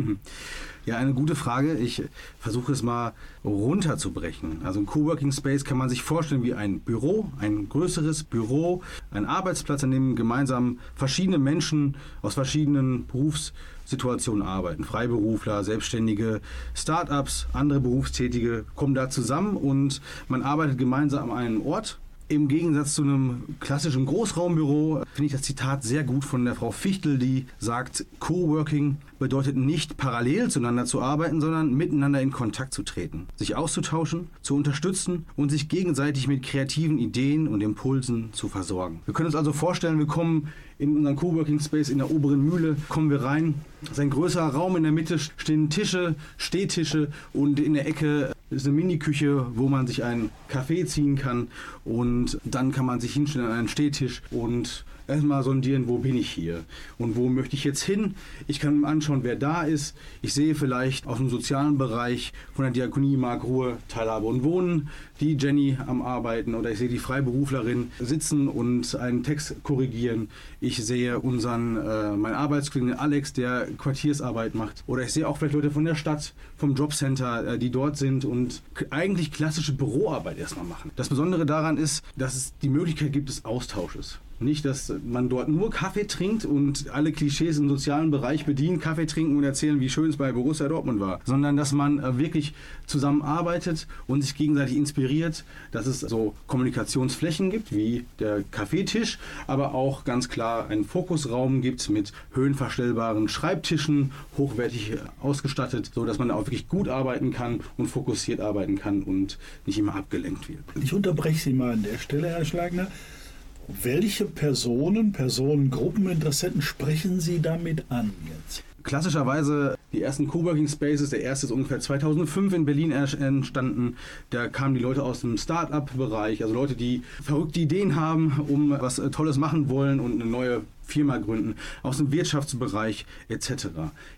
Ja, eine gute Frage. Ich versuche es mal runterzubrechen. Also ein Coworking Space kann man sich vorstellen wie ein Büro, ein größeres Büro, ein Arbeitsplatz, an dem gemeinsam verschiedene Menschen aus verschiedenen Berufssituationen arbeiten. Freiberufler, Selbstständige, Startups, andere Berufstätige kommen da zusammen und man arbeitet gemeinsam an einem Ort Im Gegensatz zu einem klassischen Großraumbüro finde ich das Zitat sehr gut von der Frau Fichtel, die sagt, Coworking bedeutet nicht parallel zueinander zu arbeiten, sondern miteinander in Kontakt zu treten, sich auszutauschen, zu unterstützen und sich gegenseitig mit kreativen Ideen und Impulsen zu versorgen. Wir können uns also vorstellen, wir kommen in unseren Coworking Space in der oberen Mühle, kommen wir rein. Es ist ein größerer Raum, in der Mitte stehen Tische, Stehtische und in der Ecke ist eine Mini-Küche, wo man sich einen Kaffee ziehen kann und dann kann man sich hinstellen an einen Stehtisch und erstmal sondieren, wo bin ich hier und wo möchte ich jetzt hin. Ich kann mir anschauen, wer da ist. Ich sehe vielleicht aus dem sozialen Bereich von der Diakonie Mark Ruhe Teilhabe und Wohnen die Jenny am Arbeiten oder ich sehe die Freiberuflerin sitzen und einen Text korrigieren. Ich sehe unseren, äh, meinen Arbeitskollegen Alex, der Quartiersarbeit macht. Oder ich sehe auch vielleicht Leute von der Stadt, vom Jobcenter, äh, die dort sind und eigentlich klassische Büroarbeit erstmal machen. Das Besondere daran ist, dass es die Möglichkeit gibt des Austausches. Nicht, dass man dort nur Kaffee trinkt und alle Klischees im sozialen Bereich bedient, Kaffee trinken und erzählen, wie schön es bei Borussia Dortmund war, sondern dass man äh, wirklich zusammenarbeitet und sich gegenseitig inspiriert, dass es so Kommunikationsflächen gibt, wie der Kaffeetisch, aber auch ganz klar einen Fokusraum gibt mit höhenverstellbaren Schreibtischen, hochwertig ausgestattet, so dass man auch wirklich gut arbeiten kann und fokussiert arbeiten kann und nicht immer abgelenkt wird. Ich unterbreche Sie mal an der Stelle, Herr Schlagner. Welche Personen, Personengruppen, Interessenten sprechen Sie damit an jetzt? Klassischerweise die ersten Coworking Spaces, der erste ist ungefähr 2005 in Berlin entstanden. Da kamen die Leute aus dem Start-up-Bereich, also Leute, die verrückte Ideen haben, um was äh, Tolles machen wollen und eine neue Firma gründen, aus dem Wirtschaftsbereich etc.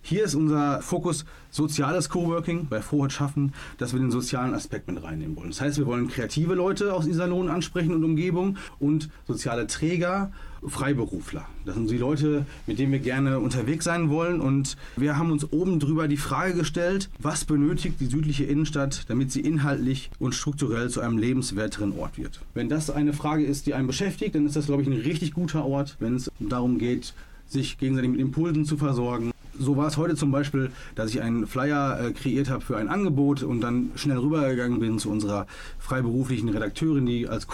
Hier ist unser Fokus soziales Coworking bei Vorhat schaffen, dass wir den sozialen Aspekt mit reinnehmen wollen. Das heißt, wir wollen kreative Leute aus Iserlohn ansprechen und Umgebung und soziale Träger, Freiberufler. Das sind die Leute, mit denen wir gerne unterwegs sein wollen und wir haben uns oben drüber die Frage gestellt, was benötigt die südliche Innenstadt, damit sie inhaltlich und strukturell zu einem lebenswerteren Ort wird. Wenn das eine Frage ist, die einen beschäftigt, dann ist das, glaube ich, ein richtig guter Ort, wenn es darum geht, sich gegenseitig mit Impulsen zu versorgen. So war es heute zum Beispiel, dass ich einen Flyer äh, kreiert habe für ein Angebot und dann schnell rübergegangen bin zu unserer freiberuflichen Redakteurin, die als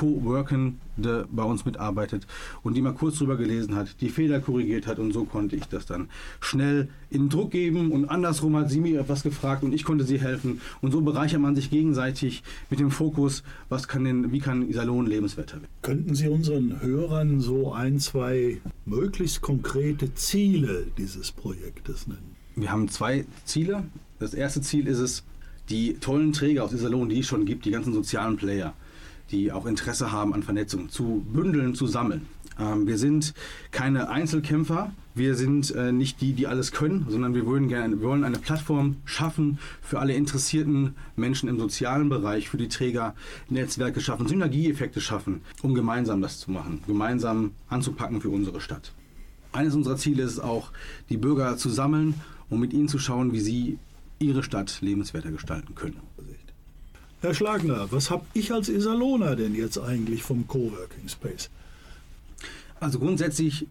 Co-Workende bei uns mitarbeitet und die mal kurz drüber gelesen hat, die Fehler korrigiert hat und so konnte ich das dann schnell in Druck geben und andersrum hat sie mir etwas gefragt und ich konnte sie helfen und so bereichert man sich gegenseitig mit dem Fokus, was kann denn, wie kann Iserlohn lebenswerter werden. Könnten Sie unseren Hörern so ein, zwei möglichst konkrete Ziele dieses Projektes nennen? Wir haben zwei Ziele. Das erste Ziel ist es, die tollen Träger aus Iserlohn, die es schon gibt, die ganzen sozialen Player, die auch Interesse haben an Vernetzung, zu bündeln, zu sammeln. Ähm, wir sind keine Einzelkämpfer, wir sind äh, nicht die, die alles können, sondern wir, würden gerne, wir wollen eine Plattform schaffen für alle interessierten Menschen im sozialen Bereich, für die Träger, Netzwerke schaffen, Synergieeffekte schaffen, um gemeinsam das zu machen, gemeinsam anzupacken für unsere Stadt. Eines unserer Ziele ist es auch, die Bürger zu sammeln und mit ihnen zu schauen, wie sie ihre Stadt lebenswerter gestalten können. Herr Schlagner, was habe ich als Iserlohner denn jetzt eigentlich vom Coworking Space? Also grundsätzlich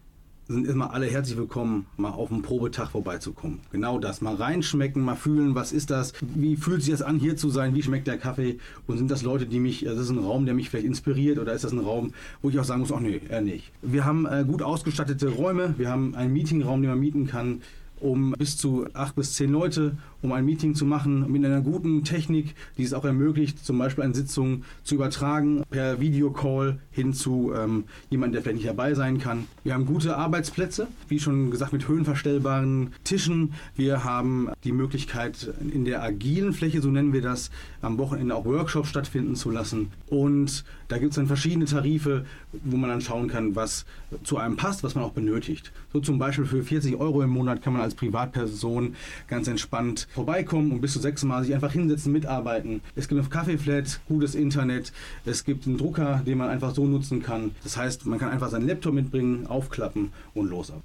sind immer alle herzlich willkommen, mal auf einen Probetag vorbeizukommen. Genau das, mal reinschmecken, mal fühlen, was ist das, wie fühlt sich das an, hier zu sein, wie schmeckt der Kaffee und sind das Leute, die mich, das ist ein Raum, der mich vielleicht inspiriert oder ist das ein Raum, wo ich auch sagen muss, ach nee, eher nicht. Wir haben äh, gut ausgestattete Räume, wir haben einen Meetingraum, den man mieten kann, um bis zu acht bis zehn Leute, um ein Meeting zu machen mit einer guten Technik, die es auch ermöglicht, zum Beispiel eine Sitzung zu übertragen per Videocall hin zu ähm, jemandem, der vielleicht nicht dabei sein kann. Wir haben gute Arbeitsplätze, wie schon gesagt, mit höhenverstellbaren Tischen. Wir haben die Möglichkeit, in der agilen Fläche, so nennen wir das, am Wochenende auch Workshops stattfinden zu lassen. Und da gibt es dann verschiedene Tarife, wo man dann schauen kann, was zu einem passt, was man auch benötigt. So zum Beispiel für 40 Euro im Monat kann man als Privatperson ganz entspannt vorbeikommen und bis zu sechs Mal sich einfach hinsetzen, mitarbeiten. Es gibt eine Kaffeeflat, gutes Internet, es gibt einen Drucker, den man einfach so nutzen kann. Das heißt, man kann einfach seinen Laptop mitbringen, aufklappen und los ab.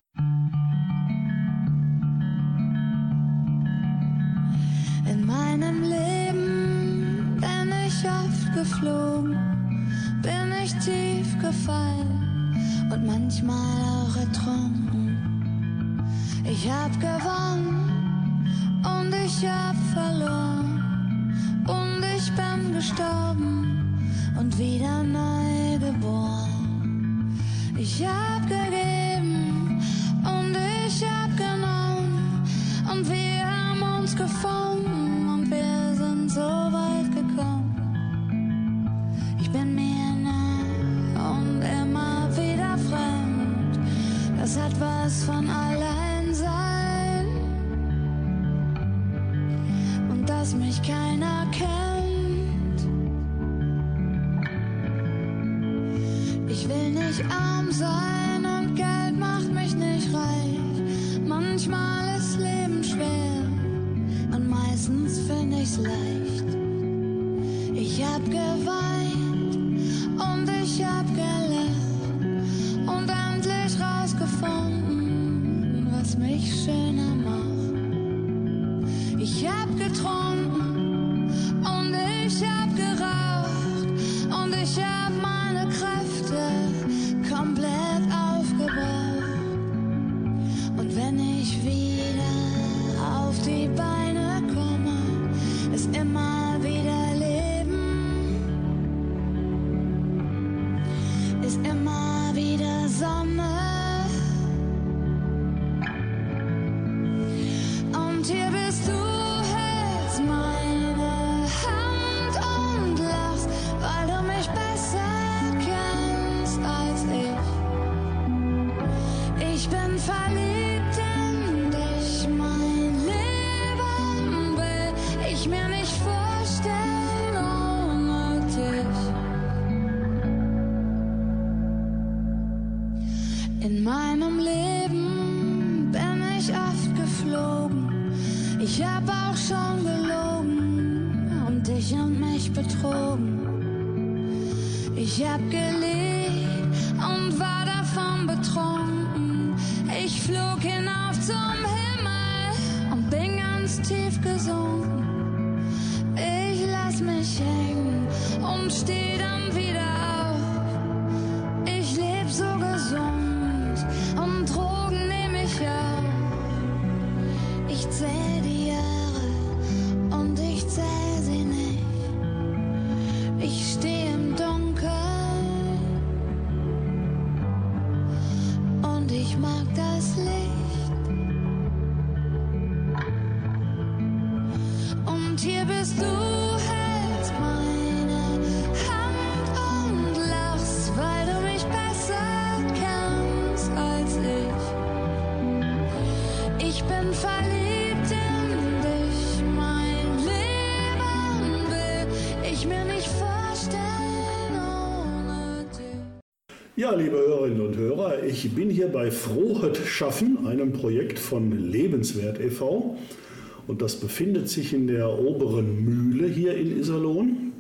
In meinem Leben bin ich oft geflogen, bin ich tief gefallen und manchmal auch ertrunken. Ich hab gewonnen und ich hab verloren. Und ich bin gestorben. Und wieder neu geboren. Ich hab gegeben. Und ich hab genommen. Und wir haben uns gefunden Ja, liebe Hörerinnen und Hörer, ich bin hier bei Frohet Schaffen, einem Projekt von Lebenswert e.V. Und das befindet sich in der oberen Mühle hier in Iserlohn,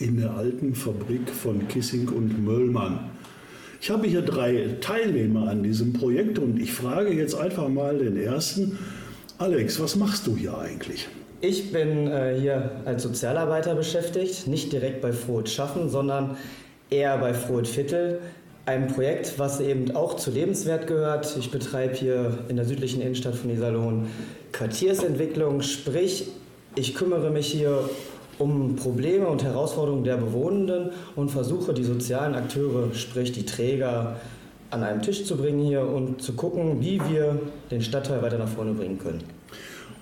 in der alten Fabrik von Kissing und Möllmann. Ich habe hier drei Teilnehmer an diesem Projekt und ich frage jetzt einfach mal den ersten. Alex, was machst du hier eigentlich? Ich bin äh, hier als Sozialarbeiter beschäftigt, nicht direkt bei Frohet Schaffen, sondern eher bei Frohet Viertel. Ein Projekt, was eben auch zu Lebenswert gehört. Ich betreibe hier in der südlichen Innenstadt von Iserlohn Quartiersentwicklung, sprich, ich kümmere mich hier um Probleme und Herausforderungen der Bewohnenden und versuche die sozialen Akteure, sprich die Träger, an einen Tisch zu bringen hier und zu gucken, wie wir den Stadtteil weiter nach vorne bringen können.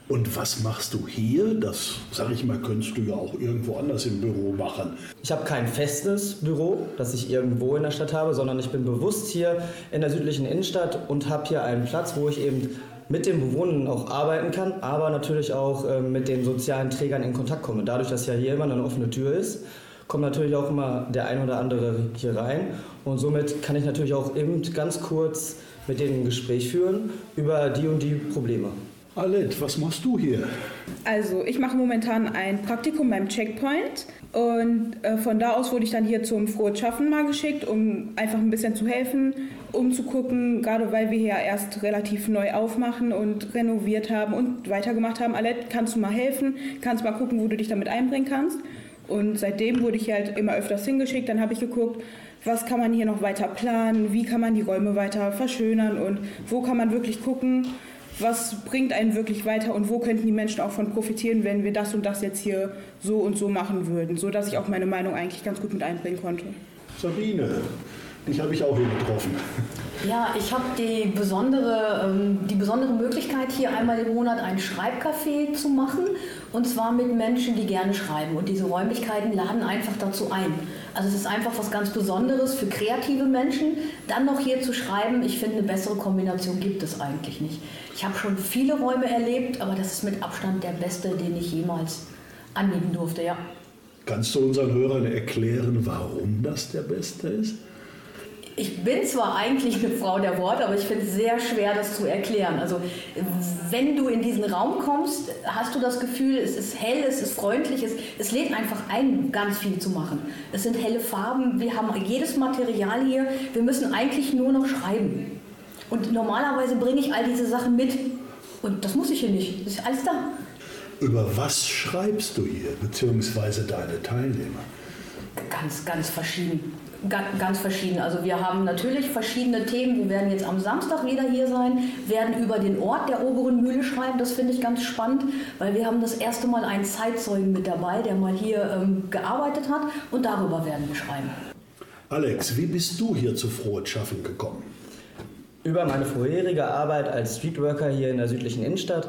Und was machst du hier? Das, sag ich mal, könntest du ja auch irgendwo anders im Büro machen. Ich habe kein festes Büro, das ich irgendwo in der Stadt habe, sondern ich bin bewusst hier in der südlichen Innenstadt und habe hier einen Platz, wo ich eben mit den Bewohnern auch arbeiten kann, aber natürlich auch äh, mit den sozialen Trägern in Kontakt komme. Dadurch, dass ja hier immer eine offene Tür ist, kommt natürlich auch immer der ein oder andere hier rein und somit kann ich natürlich auch eben ganz kurz mit denen ein Gespräch führen über die und die Probleme. Alet, was machst du hier? Also ich mache momentan ein Praktikum beim Checkpoint und äh, von da aus wurde ich dann hier zum Frohes Schaffen mal geschickt, um einfach ein bisschen zu helfen, um zu gucken, gerade weil wir hier erst relativ neu aufmachen und renoviert haben und weitergemacht haben. Alette, kannst du mal helfen? Kannst mal gucken, wo du dich damit einbringen kannst? Und seitdem wurde ich hier halt immer öfters hingeschickt. Dann habe ich geguckt, was kann man hier noch weiter planen, wie kann man die Räume weiter verschönern und wo kann man wirklich gucken, was bringt einen wirklich weiter und wo könnten die Menschen auch von profitieren, wenn wir das und das jetzt hier so und so machen würden, so dass ich auch meine Meinung eigentlich ganz gut mit einbringen konnte. Sabine, dich habe ich auch hier getroffen. Ja, ich habe die besondere, ähm, die besondere Möglichkeit, hier einmal im Monat ein Schreibcafé zu machen. Und zwar mit Menschen, die gerne schreiben. Und diese Räumlichkeiten laden einfach dazu ein. Also es ist einfach was ganz Besonderes für kreative Menschen, dann noch hier zu schreiben. Ich finde, eine bessere Kombination gibt es eigentlich nicht. Ich habe schon viele Räume erlebt, aber das ist mit Abstand der beste, den ich jemals annehmen durfte, ja. Kannst du unseren Hörern erklären, warum das der beste ist? Ich bin zwar eigentlich eine Frau der Worte, aber ich finde es sehr schwer, das zu erklären. Also wenn du in diesen Raum kommst, hast du das Gefühl, es ist hell, es ist freundlich, es, es lädt einfach ein, ganz viel zu machen. Es sind helle Farben, wir haben jedes Material hier, wir müssen eigentlich nur noch schreiben. Und normalerweise bringe ich all diese Sachen mit. Und das muss ich hier nicht, das ist alles da. Über was schreibst du hier, beziehungsweise deine Teilnehmer? Ganz, ganz verschieden. Ganz, verschieden. Also wir haben natürlich verschiedene Themen. Wir werden jetzt am Samstag wieder hier sein, werden über den Ort der oberen Mühle schreiben. Das finde ich ganz spannend, weil wir haben das erste Mal einen Zeitzeugen mit dabei, der mal hier ähm, gearbeitet hat und darüber werden wir schreiben. Alex, wie bist du hier zu Frohes Schaffen gekommen? Über meine vorherige Arbeit als Streetworker hier in der südlichen Innenstadt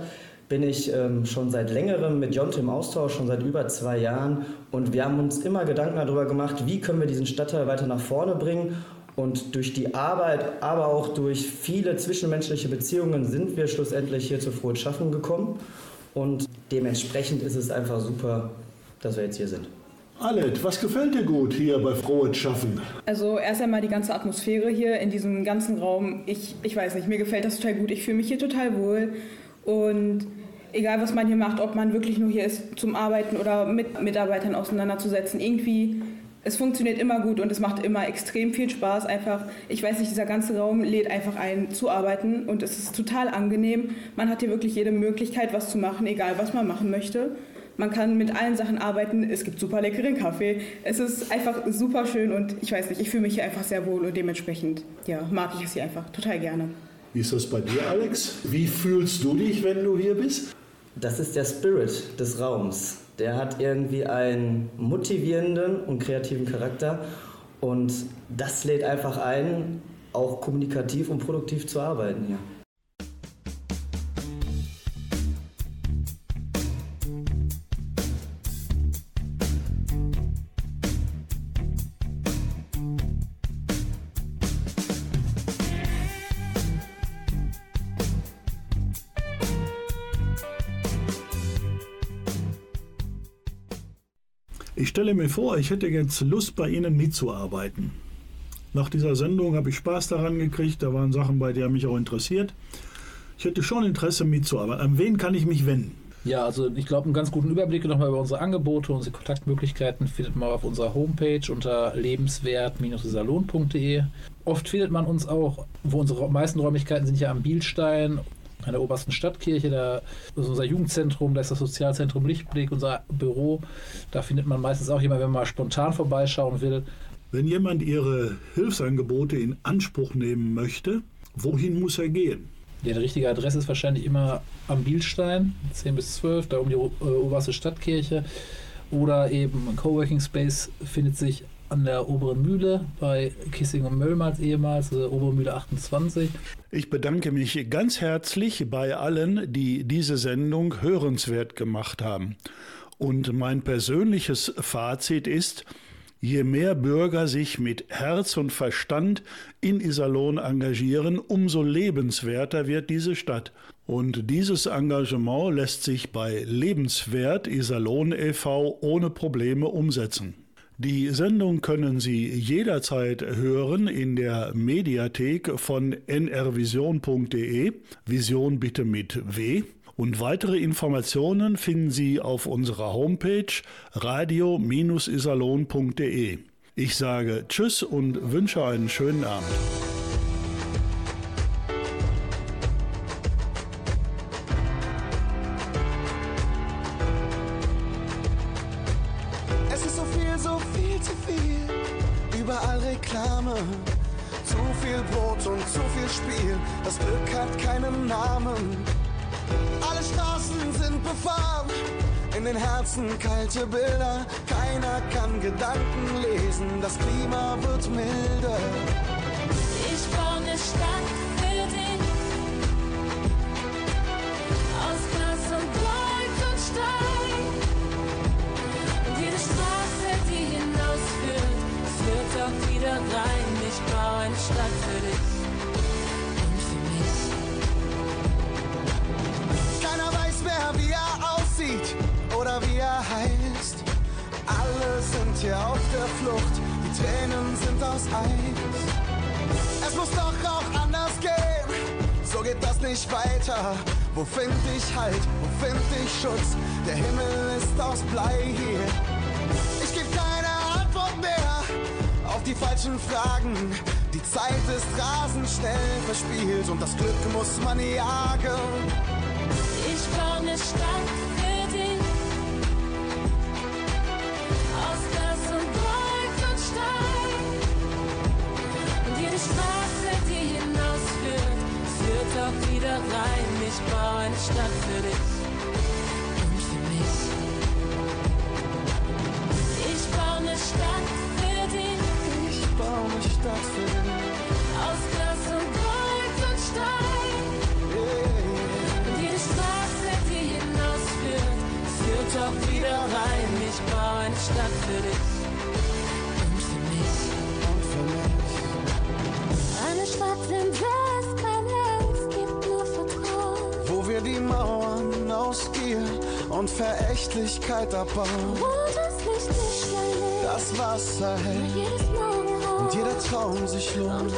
bin ich ähm, schon seit längerem mit Jonte im Austausch, schon seit über zwei Jahren. Und wir haben uns immer Gedanken darüber gemacht, wie können wir diesen Stadtteil weiter nach vorne bringen. Und durch die Arbeit, aber auch durch viele zwischenmenschliche Beziehungen sind wir schlussendlich hier zu Frohes Schaffen gekommen. Und dementsprechend ist es einfach super, dass wir jetzt hier sind. Alet, was gefällt dir gut hier bei Frohes Schaffen? Also erst einmal die ganze Atmosphäre hier in diesem ganzen Raum. Ich, ich weiß nicht, mir gefällt das total gut. Ich fühle mich hier total wohl. Und egal was man hier macht, ob man wirklich nur hier ist zum Arbeiten oder mit Mitarbeitern auseinanderzusetzen, irgendwie, es funktioniert immer gut und es macht immer extrem viel Spaß. Einfach, ich weiß nicht, dieser ganze Raum lädt einfach ein zu arbeiten und es ist total angenehm. Man hat hier wirklich jede Möglichkeit, was zu machen, egal was man machen möchte. Man kann mit allen Sachen arbeiten. Es gibt super leckeren Kaffee. Es ist einfach super schön und ich weiß nicht, ich fühle mich hier einfach sehr wohl und dementsprechend ja, mag ich es hier einfach total gerne. Wie ist das bei dir, Alex? Wie fühlst du dich, wenn du hier bist? Das ist der Spirit des Raums. Der hat irgendwie einen motivierenden und kreativen Charakter und das lädt einfach ein, auch kommunikativ und produktiv zu arbeiten hier. Ich stelle mir vor, ich hätte jetzt Lust, bei Ihnen mitzuarbeiten. Nach dieser Sendung habe ich Spaß daran gekriegt, da waren Sachen bei, die haben mich auch interessiert. Ich hätte schon Interesse mitzuarbeiten. An wen kann ich mich wenden? Ja, also ich glaube, einen ganz guten Überblick nochmal über unsere Angebote, unsere Kontaktmöglichkeiten findet man auf unserer Homepage unter lebenswert-salon.de. Oft findet man uns auch, wo unsere meisten Räumlichkeiten sind ja am Bielstein, an der obersten Stadtkirche, da ist unser Jugendzentrum, da ist das Sozialzentrum Lichtblick, unser Büro. Da findet man meistens auch jemanden, wenn man mal spontan vorbeischauen will. Wenn jemand Ihre Hilfsangebote in Anspruch nehmen möchte, wohin muss er gehen? Die richtige Adresse ist wahrscheinlich immer am Bielstein, 10 bis 12, da um die äh, oberste Stadtkirche. Oder eben ein Coworking Space findet sich an der Oberen Mühle bei Kissing und Möllmals ehemals, also Obere Mühle 28. Ich bedanke mich ganz herzlich bei allen, die diese Sendung hörenswert gemacht haben. Und mein persönliches Fazit ist, Je mehr Bürger sich mit Herz und Verstand in Iserlohn engagieren, umso lebenswerter wird diese Stadt. Und dieses Engagement lässt sich bei Lebenswert Iserlohn e.V. ohne Probleme umsetzen. Die Sendung können Sie jederzeit hören in der Mediathek von nrvision.de, Vision bitte mit W. Und weitere Informationen finden Sie auf unserer Homepage radio-isalon.de. Ich sage Tschüss und wünsche einen schönen Abend. Herzen kalte Bilder. Keiner kann Gedanken lesen. Das Klima wird milder. Ich baue eine Stadt für dich. Aus Glas und Gold und Stein. Jede Straße, die hinausführt, führt auch wieder rein. Ich baue eine Stadt wie er heißt. Alle sind hier auf der Flucht, die Tränen sind aus Eis. Es muss doch auch anders gehen, so geht das nicht weiter. Wo find ich Halt, wo find ich Schutz? Der Himmel ist aus Blei hier. Ich geb keine Antwort mehr auf die falschen Fragen. Die Zeit ist rasend schnell verspielt und das Glück muss man jagen. Ich baue eine Stadt wieder rein. Ich baue eine Stadt für dich. Ich baue eine Stadt für dich. Aus Glas und Gold und Stein. Und jede Straße, die hinausführt, führt auch wieder rein. Ich baue eine Stadt für dich. Und für mich. Und für mich. Eine Stadt, in der und Verächtlichkeit abbauen. Wo das Wasser hält und jeder Traum sich lohnt.